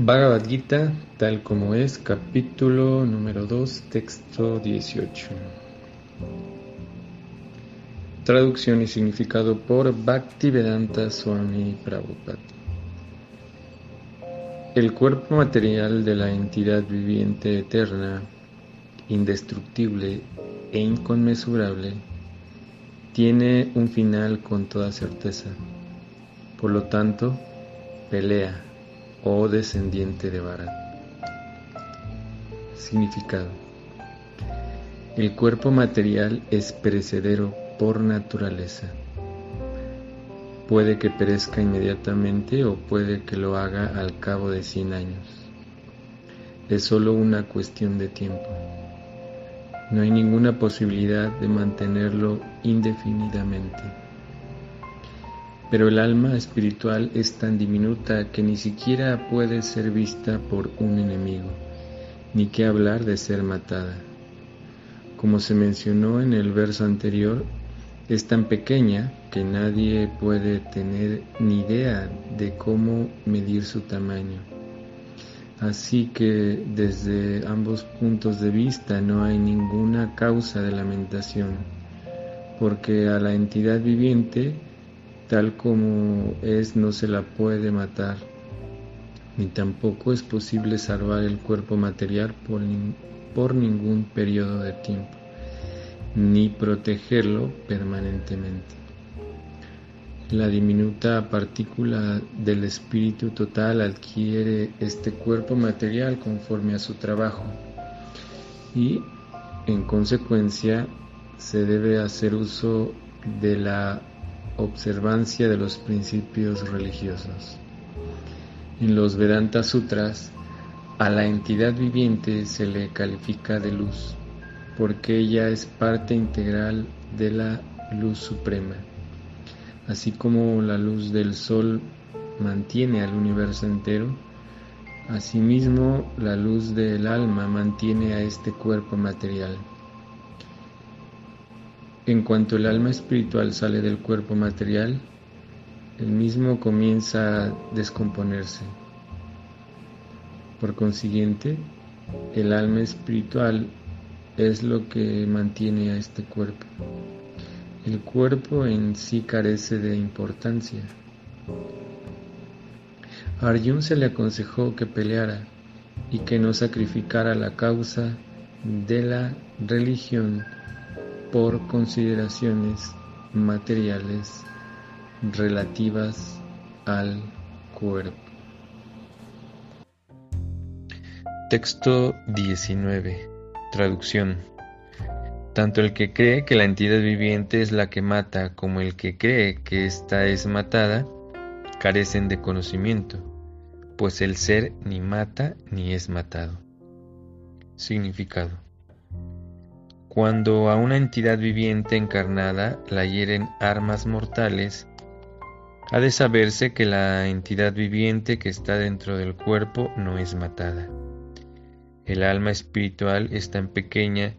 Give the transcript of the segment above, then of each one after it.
Bhagavad Gita, tal como es, capítulo número 2, texto 18. Traducción y significado por Bhaktivedanta Swami Prabhupada. El cuerpo material de la entidad viviente eterna, indestructible e inconmensurable, tiene un final con toda certeza. Por lo tanto, pelea oh descendiente de Bharat. Significado. El cuerpo material es perecedero por naturaleza. Puede que perezca inmediatamente o puede que lo haga al cabo de 100 años. Es solo una cuestión de tiempo. No hay ninguna posibilidad de mantenerlo indefinidamente. Pero el alma espiritual es tan diminuta que ni siquiera puede ser vista por un enemigo, ni que hablar de ser matada. Como se mencionó en el verso anterior, es tan pequeña que nadie puede tener ni idea de cómo medir su tamaño. Así que desde ambos puntos de vista no hay ninguna causa de lamentación, porque a la entidad viviente tal como es no se la puede matar, ni tampoco es posible salvar el cuerpo material por, por ningún periodo de tiempo, ni protegerlo permanentemente. La diminuta partícula del espíritu total adquiere este cuerpo material conforme a su trabajo y en consecuencia se debe hacer uso de la observancia de los principios religiosos. En los Vedanta Sutras, a la entidad viviente se le califica de luz, porque ella es parte integral de la luz suprema. Así como la luz del sol mantiene al universo entero, asimismo la luz del alma mantiene a este cuerpo material. En cuanto el alma espiritual sale del cuerpo material, el mismo comienza a descomponerse. Por consiguiente, el alma espiritual es lo que mantiene a este cuerpo. El cuerpo en sí carece de importancia. A Arjun se le aconsejó que peleara y que no sacrificara la causa de la religión por consideraciones materiales relativas al cuerpo. Texto 19. Traducción. Tanto el que cree que la entidad viviente es la que mata como el que cree que ésta es matada carecen de conocimiento, pues el ser ni mata ni es matado. Significado. Cuando a una entidad viviente encarnada la hieren armas mortales, ha de saberse que la entidad viviente que está dentro del cuerpo no es matada. El alma espiritual es tan pequeña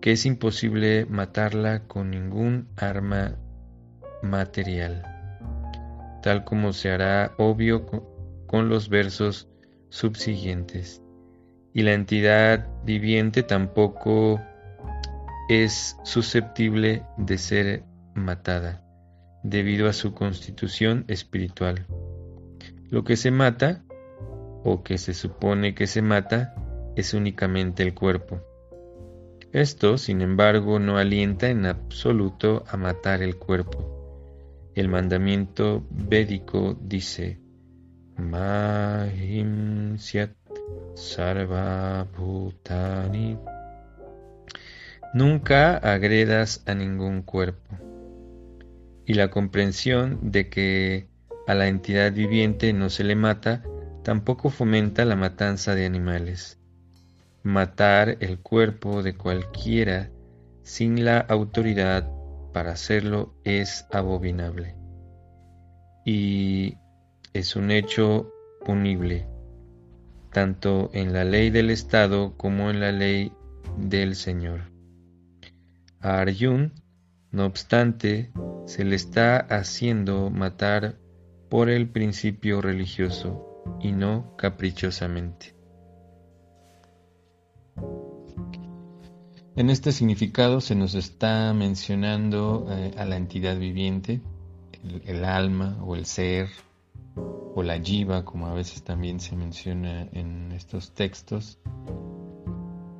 que es imposible matarla con ningún arma material, tal como se hará obvio con los versos subsiguientes. Y la entidad viviente tampoco es susceptible de ser matada debido a su constitución espiritual. Lo que se mata, o que se supone que se mata, es únicamente el cuerpo. Esto, sin embargo, no alienta en absoluto a matar el cuerpo. El mandamiento védico dice, Mahim Syat Sarva Bhutani Nunca agredas a ningún cuerpo. Y la comprensión de que a la entidad viviente no se le mata tampoco fomenta la matanza de animales. Matar el cuerpo de cualquiera sin la autoridad para hacerlo es abominable. Y es un hecho punible, tanto en la ley del Estado como en la ley del Señor. A Arjun, no obstante, se le está haciendo matar por el principio religioso, y no caprichosamente. En este significado se nos está mencionando eh, a la entidad viviente, el, alma o el ser o la jiva, como a veces también se menciona en estos textos,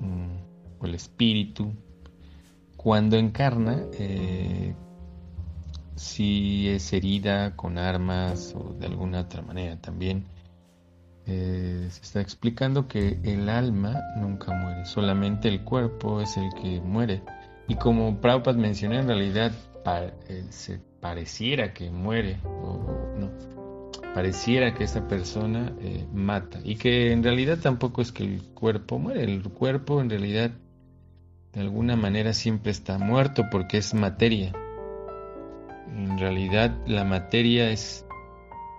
mm, o el espíritu, cuando encarna, eh, si es herida con armas o de alguna otra manera también, eh, se está explicando que el alma nunca muere, solamente el cuerpo es el que muere. Y como Prabhupada mencionó, en realidad eh, se pareciera que muere, o no, pareciera que esa persona mata. Y que en realidad tampoco es que el cuerpo muere, el cuerpo en realidad de alguna manera siempre está muerto porque es materia. En realidad la materia es,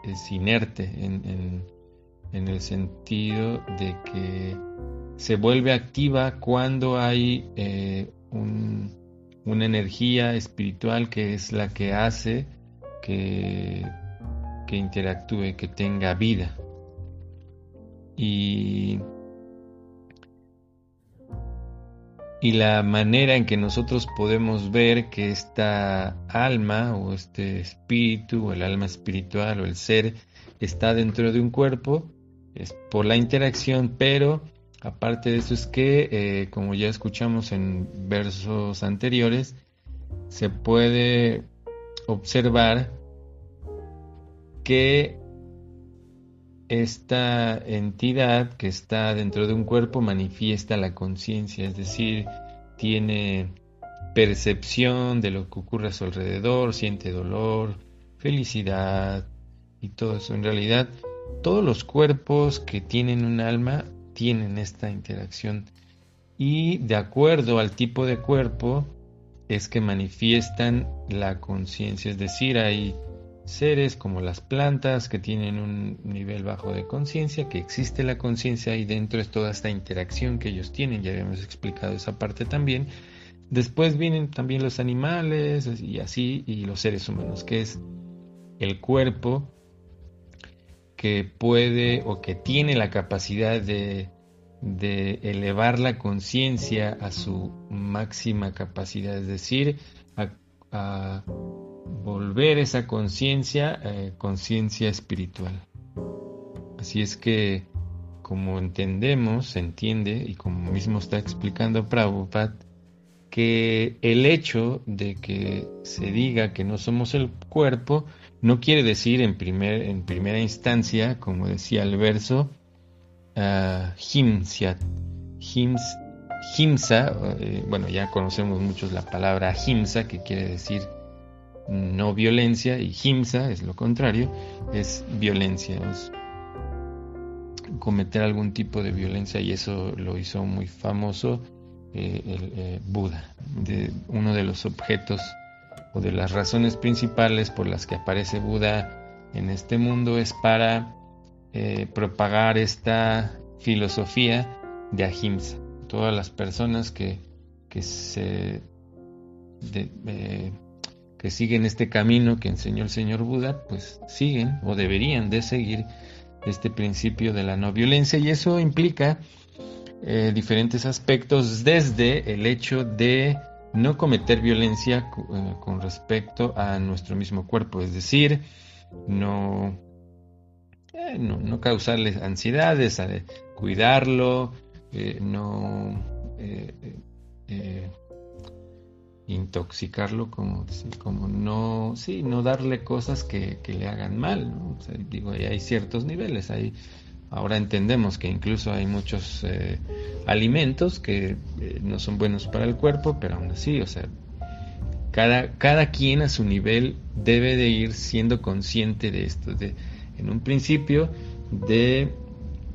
es inerte en el sentido de que se vuelve activa cuando hay eh, una energía espiritual que es la que hace que, que interactúe, que tenga vida. Y, y la manera en que nosotros podemos ver que esta alma o este espíritu o el alma espiritual o el ser está dentro de un cuerpo es por la interacción, pero aparte de eso es que, eh, como ya escuchamos en versos anteriores, se puede observar que esta entidad que está dentro de un cuerpo manifiesta la conciencia, es decir, tiene percepción de lo que ocurre a su alrededor, siente dolor, felicidad y todo eso. En realidad, todos los cuerpos que tienen un alma tienen esta interacción y de acuerdo al tipo de cuerpo es que manifiestan la conciencia, es decir, hay seres como las plantas que tienen un nivel bajo de conciencia, que existe la conciencia y dentro es toda esta interacción que ellos tienen, ya habíamos explicado esa parte también. Después vienen también los animales y así, y los seres humanos, que es el cuerpo que puede o que tiene la capacidad de, elevar la conciencia a su máxima capacidad, es decir, a, volver esa conciencia eh, conciencia espiritual. Así es que, como entendemos, se entiende, y como mismo está explicando Prabhupada, que el hecho de que se diga que no somos el cuerpo no quiere decir en, primer, en primera instancia, como decía el verso, uh, himsa, eh, bueno, ya conocemos muchos la palabra himsa, que quiere decir no violencia, y himsa es lo contrario, es violencia, cometer algún tipo de violencia, y eso lo hizo muy famoso eh, el eh, Buda, de uno de los objetos o de las razones principales por las que aparece Buda en este mundo es para eh, propagar esta filosofía de ahimsa. Todas las personas que, que se que siguen este camino que enseñó el señor Buda, pues siguen o deberían de seguir este principio de la no violencia. Y eso implica eh, diferentes aspectos desde el hecho de no cometer violencia eh, con respecto a nuestro mismo cuerpo, es decir, no, eh, no, causarle ansiedades, cuidarlo, eh, no intoxicarlo, como, como no, sí, no darle cosas que, le hagan mal. digo, hay ciertos niveles, hay Ahora entendemos que incluso hay muchos eh, alimentos que eh, no son buenos para el cuerpo, pero aún así, o sea, cada, cada quien a su nivel debe de ir siendo consciente de esto, de, en un principio, de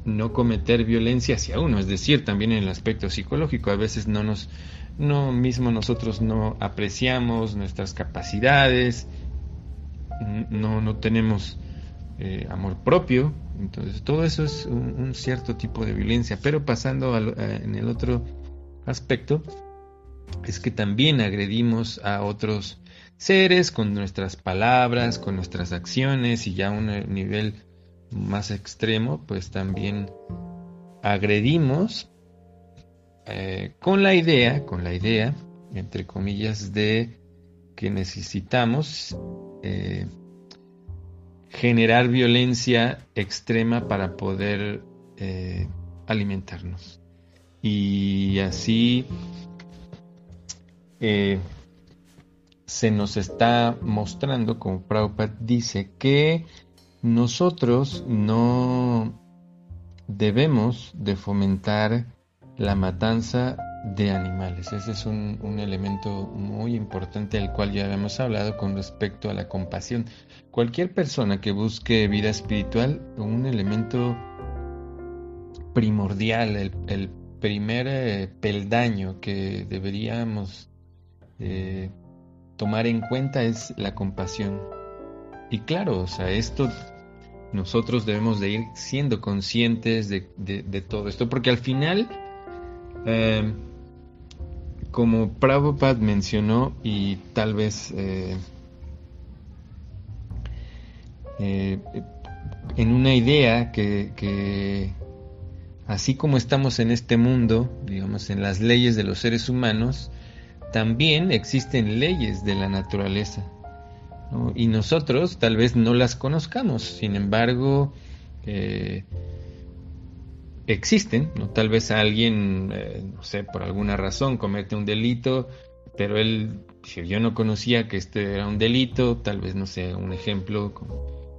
no cometer violencia hacia uno, es decir, también en el aspecto psicológico, a veces no nos, no mismo nosotros no apreciamos nuestras capacidades, no, no tenemos eh, amor propio. Entonces, todo eso es un, cierto tipo de violencia. Pero pasando en el otro aspecto, es que también agredimos a otros seres con nuestras palabras, con nuestras acciones y ya a un nivel más extremo, pues también agredimos eh, con la idea, con la idea, entre comillas, de que necesitamos eh, generar violencia extrema para poder eh, alimentarnos. Y así se nos está mostrando, como Prabhupada dice, que nosotros no debemos de fomentar la matanza de animales. Ese es un, elemento muy importante al cual ya habíamos hablado con respecto a la compasión. Cualquier persona que busque vida espiritual, un elemento primordial, el, primer eh, peldaño que deberíamos eh, tomar en cuenta es la compasión. Y claro, o sea, esto nosotros debemos de ir siendo conscientes de, todo esto, porque al final, eh, como Prabhupada mencionó, y tal vez eh, eh, en una idea que, que, así como estamos en este mundo, digamos, en las leyes de los seres humanos, también existen leyes de la naturaleza. Y nosotros tal vez no las conozcamos, sin embargo, eh, existen, ¿no? Tal vez alguien, eh, no sé, por alguna razón comete un delito, pero él, si yo no conocía que este era un delito, tal vez, no sé, un ejemplo,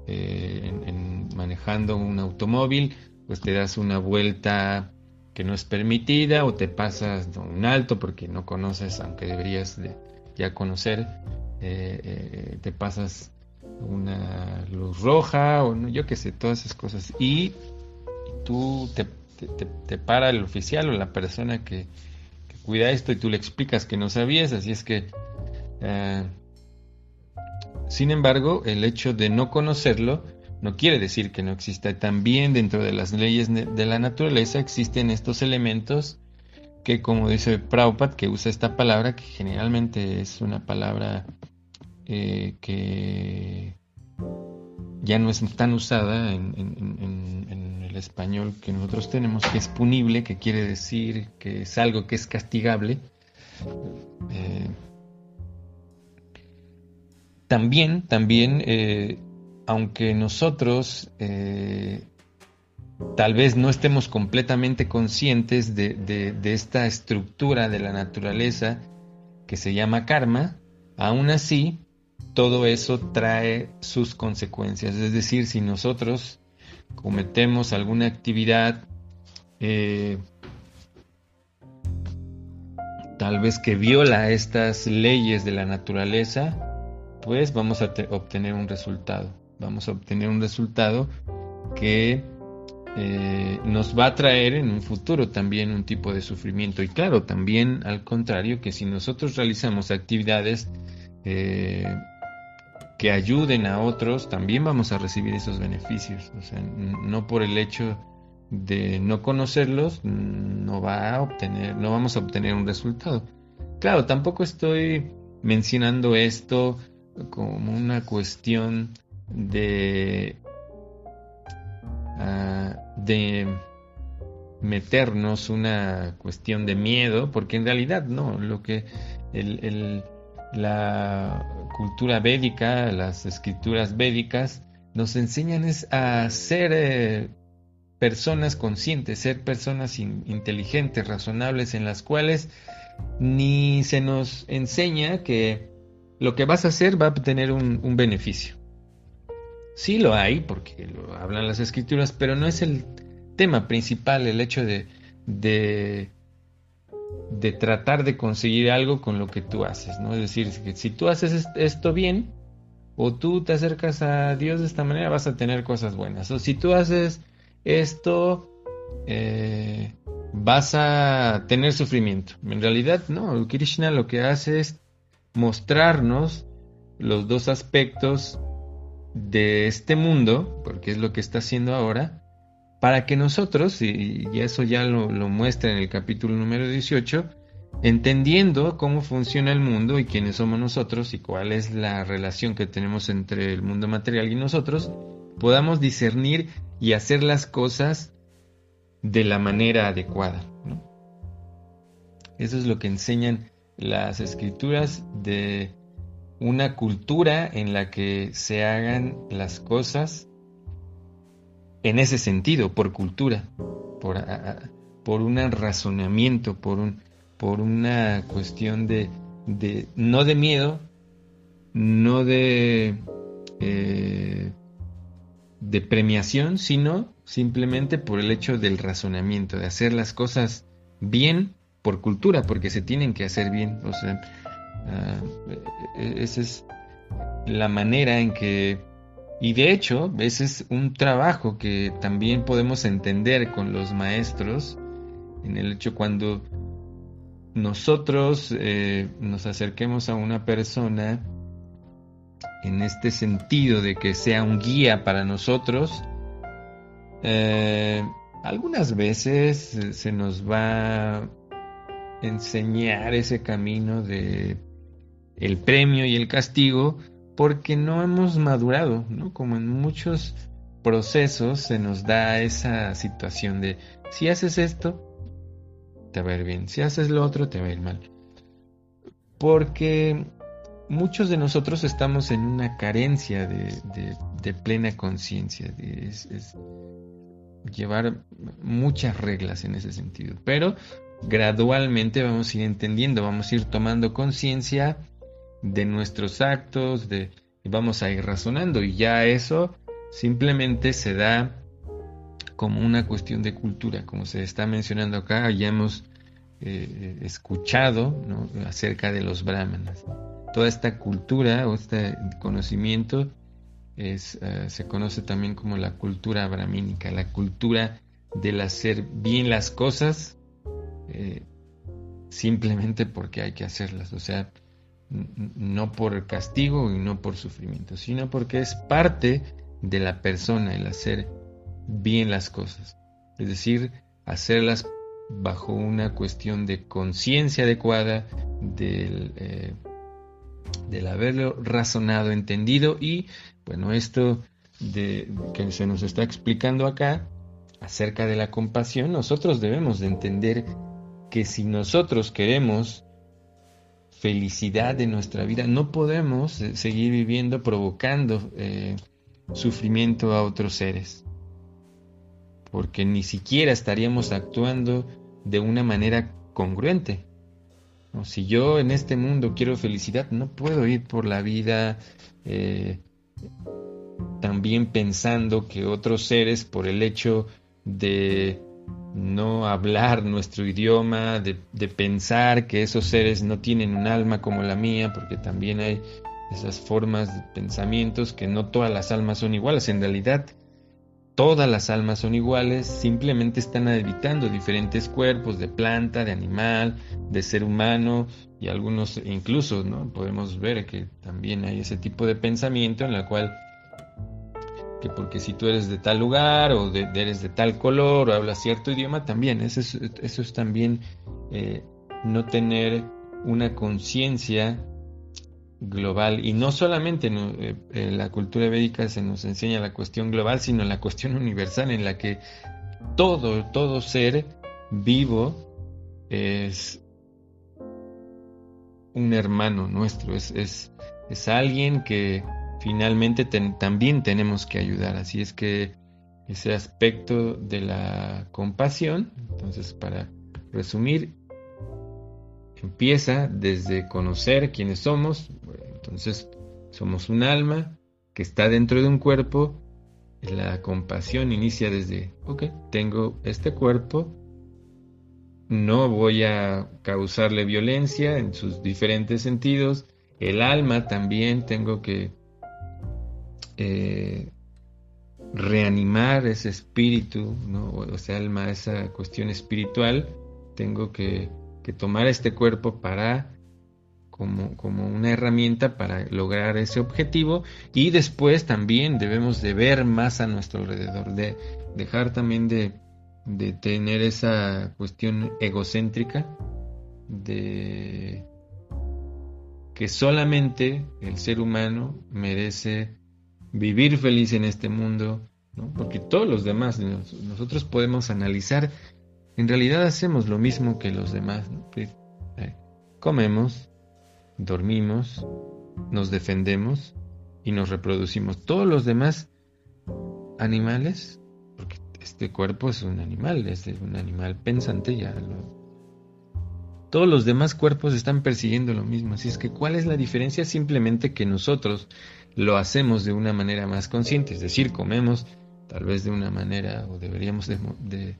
eh, en, manejando un automóvil, pues te das una vuelta que no es permitida o te pasas un alto porque no conoces, aunque deberías de ya conocer, eh, eh, te pasas una luz roja o no, yo qué sé, todas esas cosas. Y tú te, te, para el oficial o la persona que, cuida esto y tú le explicas que no sabías, así es que... Eh, sin embargo, el hecho de no conocerlo no quiere decir que no exista. También dentro de las leyes de la naturaleza existen estos elementos que, como dice Prabhupada, que usa esta palabra, que generalmente es una palabra eh, que ya no es tan usada en, el español que nosotros tenemos, que es punible, que quiere decir que es algo que es castigable. Eh, también, también eh, aunque nosotros tal vez no estemos completamente conscientes de, esta estructura de la naturaleza que se llama karma, aún así todo eso trae sus consecuencias. Es decir, si nosotros cometemos alguna actividad eh, tal vez que viola estas leyes de la naturaleza, pues vamos a obtener un resultado vamos a obtener un resultado que eh, nos va a traer en un futuro también un tipo de sufrimiento. Y claro, también al contrario, que si nosotros realizamos actividades eh, que ayuden a otros, también vamos a recibir esos beneficios. O sea, no por el hecho de no conocerlos, no va a obtener, no vamos a obtener un resultado. Claro, tampoco estoy mencionando esto como una cuestión de, ah, de meternos una cuestión de miedo, porque en realidad no, lo que la cultura védica, las escrituras védicas, nos enseñan es a ser eh, personas conscientes, ser personas inteligentes, razonables, en las cuales ni se nos enseña que lo que vas a hacer va a tener un beneficio. Sí lo hay, porque lo hablan las escrituras, pero no es el tema principal el hecho de, de, tratar de conseguir algo con lo que tú haces, ¿no? Es decir, que si tú haces esto bien, o tú te acercas a Dios de esta manera, vas a tener cosas buenas. O si tú haces esto, eh, vas a tener sufrimiento. En realidad, no, Krishna lo que hace es mostrarnos los dos aspectos de este mundo, porque es lo que está haciendo ahora, para que nosotros, y, eso ya lo, muestra en el capítulo número 18, entendiendo cómo funciona el mundo y quiénes somos nosotros y cuál es la relación que tenemos entre el mundo material y nosotros, podamos discernir y hacer las cosas de la manera adecuada. Eso es lo que enseñan las escrituras de una cultura en la que se hagan las cosas en ese sentido, por cultura, por, por un razonamiento, por, un, por una cuestión de, no de miedo, no de, eh, de premiación, sino simplemente por el hecho del razonamiento, de hacer las cosas bien por cultura, porque se tienen que hacer bien. O sea, ah, e-, esa es la manera en que, y de hecho, ese es un trabajo que también podemos entender con los maestros, en el hecho cuando nosotros eh, nos acerquemos a una persona en este sentido de que sea un guía para nosotros, eh, algunas veces se nos va a enseñar ese camino de el premio y el castigo porque no hemos madurado, ¿no? Como en muchos procesos se nos da esa situación de si haces esto, te va a ir bien, si haces lo otro, te va a ir mal. Porque muchos de nosotros estamos en una carencia de, plena conciencia, de llevar muchas reglas en ese sentido. Pero gradualmente vamos a ir entendiendo, vamos a ir tomando conciencia de nuestros actos, de, vamos a ir razonando. Y ya eso simplemente se da como una cuestión de cultura, como se está mencionando acá, ya hemos eh, escuchado acerca de los brahmanas. Toda esta cultura o este conocimiento es, eh, se conoce también como la cultura brahmínica, la cultura del hacer bien las cosas eh, simplemente porque hay que hacerlas, o sea, no por castigo y no por sufrimiento, sino porque es parte de la persona el hacer bien las cosas, es decir, hacerlas bajo una cuestión de conciencia adecuada, del eh, haberlo razonado, entendido y bueno, esto de, que se nos está explicando acá acerca de la compasión, nosotros debemos de entender que si nosotros queremos felicidad en nuestra vida, no podemos seguir viviendo provocando eh, sufrimiento a otros seres, porque ni siquiera estaríamos actuando de una manera congruente. Si yo en este mundo quiero felicidad, no puedo ir por la vida eh, también pensando que otros seres, por el hecho de no hablar nuestro idioma, de, pensar que esos seres no tienen un alma como la mía, porque también hay esas formas de pensamientos que no todas las almas son iguales. En realidad, todas las almas son iguales, simplemente están habitando diferentes cuerpos de planta, de animal, de ser humano y algunos incluso, ¿no? Podemos ver que también hay ese tipo de pensamiento en la cual que porque si tú eres de tal lugar o eres de tal color o hablas cierto idioma, también eso es, también eh, no tener una conciencia global. Y no solamente en eh, la cultura védica se nos enseña la cuestión global, sino la cuestión universal en la que todo, todo ser vivo es un hermano nuestro, es, es, es alguien que finalmente también tenemos que ayudar. Así es que ese aspecto de la compasión, entonces para resumir, empieza desde conocer quiénes somos, entonces somos un alma que está dentro de un cuerpo, la compasión inicia desde, ok, tengo este cuerpo, no voy a causarle violencia en sus diferentes sentidos, el alma también tengo que eh, reanimar ese espíritu, ¿no? o sea, alma, esa cuestión espiritual, tengo que que tomar este cuerpo para como, como, una herramienta para lograr ese objetivo y después también debemos de ver más a nuestro alrededor, de dejar también de, de tener esa cuestión egocéntrica de que solamente el ser humano merece vivir feliz en este mundo, porque todos los demás, nosotros podemos analizar, en realidad hacemos lo mismo que los demás. Eh, comemos, dormimos, nos defendemos y nos reproducimos. Todos los demás animales, porque este cuerpo es un animal, es un animal pensante, ya Todos los demás cuerpos están persiguiendo lo mismo. Así es que, ¿cuál es la diferencia? Simplemente que nosotros lo hacemos de una manera más consciente, es decir, comemos tal vez de una manera, o deberíamos de,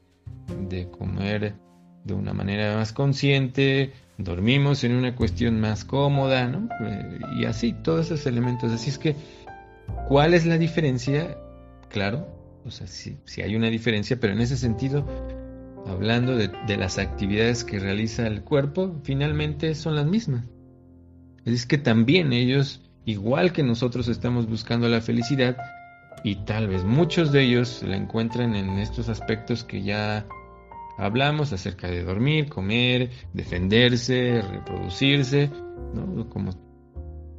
comer de una manera más consciente, dormimos en una cuestión más cómoda, ¿no? Eh, y así, todos esos elementos. Así es que, ¿cuál es la diferencia? Claro, o sea, sí, hay una diferencia, pero en ese sentido, hablando de, de, las actividades que realiza el cuerpo, finalmente son las mismas. Es que también ellos igual que nosotros estamos buscando la felicidad y tal vez muchos de ellos la encuentran en estos aspectos que ya hablamos acerca de dormir, comer, defenderse, reproducirse, como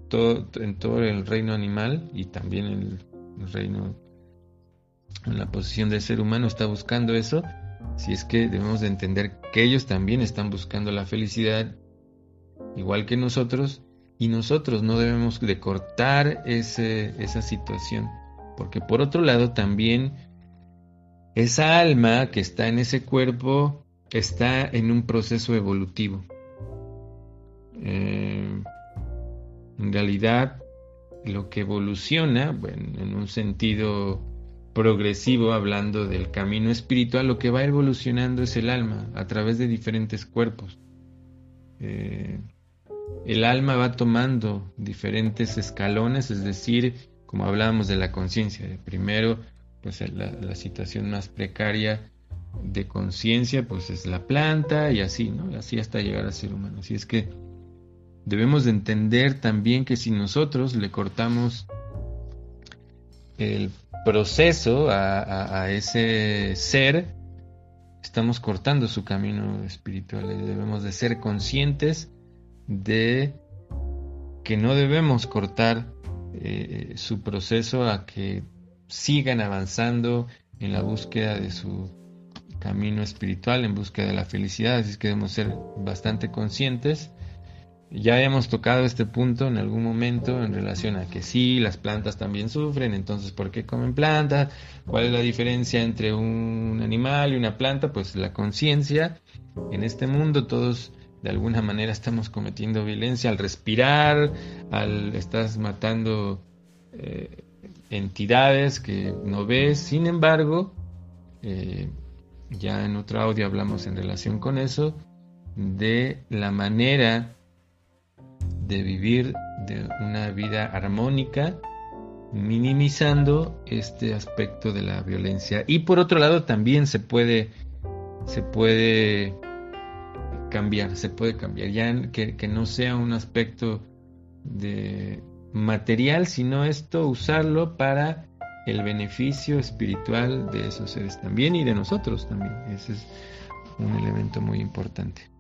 todo, en todo el reino animal y también en el reino, en la posición del ser humano está buscando eso, si es que debemos de entender que ellos también están buscando la felicidad igual que nosotros y nosotros no debemos de cortar esa situación, porque por otro lado también esa alma que está en ese cuerpo está en un proceso evolutivo. Eh, en realidad, lo que evoluciona, bueno, en un sentido progresivo, hablando del camino espiritual, lo que va evolucionando es el alma a través de diferentes cuerpos. Eh, el alma va tomando diferentes escalones, es decir, como hablábamos de la conciencia, primero, pues la, situación más precaria de conciencia, pues es la planta y así, ¿no? Así hasta llegar a ser humano. Así es que debemos de entender también que si nosotros le cortamos el proceso a, ese ser, estamos cortando su camino espiritual. Debemos de ser conscientes de que no debemos cortar eh, su proceso a que sigan avanzando en la búsqueda de su camino espiritual, en búsqueda de la felicidad, así que debemos ser bastante conscientes. Ya hemos tocado este punto en algún momento en relación a que sí, las plantas también sufren, entonces ¿por qué comen plantas? ¿Cuál es la diferencia entre un animal y una planta? Pues la conciencia. En este mundo todos de alguna manera estamos cometiendo violencia al respirar, al estás matando eh, entidades que no ves. Sin embargo, eh, ya en otro audio hablamos en relación con eso, de la manera de vivir de una vida armónica, minimizando este aspecto de la violencia. Y por otro lado también se puede, se puede cambiar, se puede cambiar, ya que, no sea un aspecto de material, sino esto usarlo para el beneficio espiritual de esos seres también y de nosotros también. Ese es un elemento muy importante.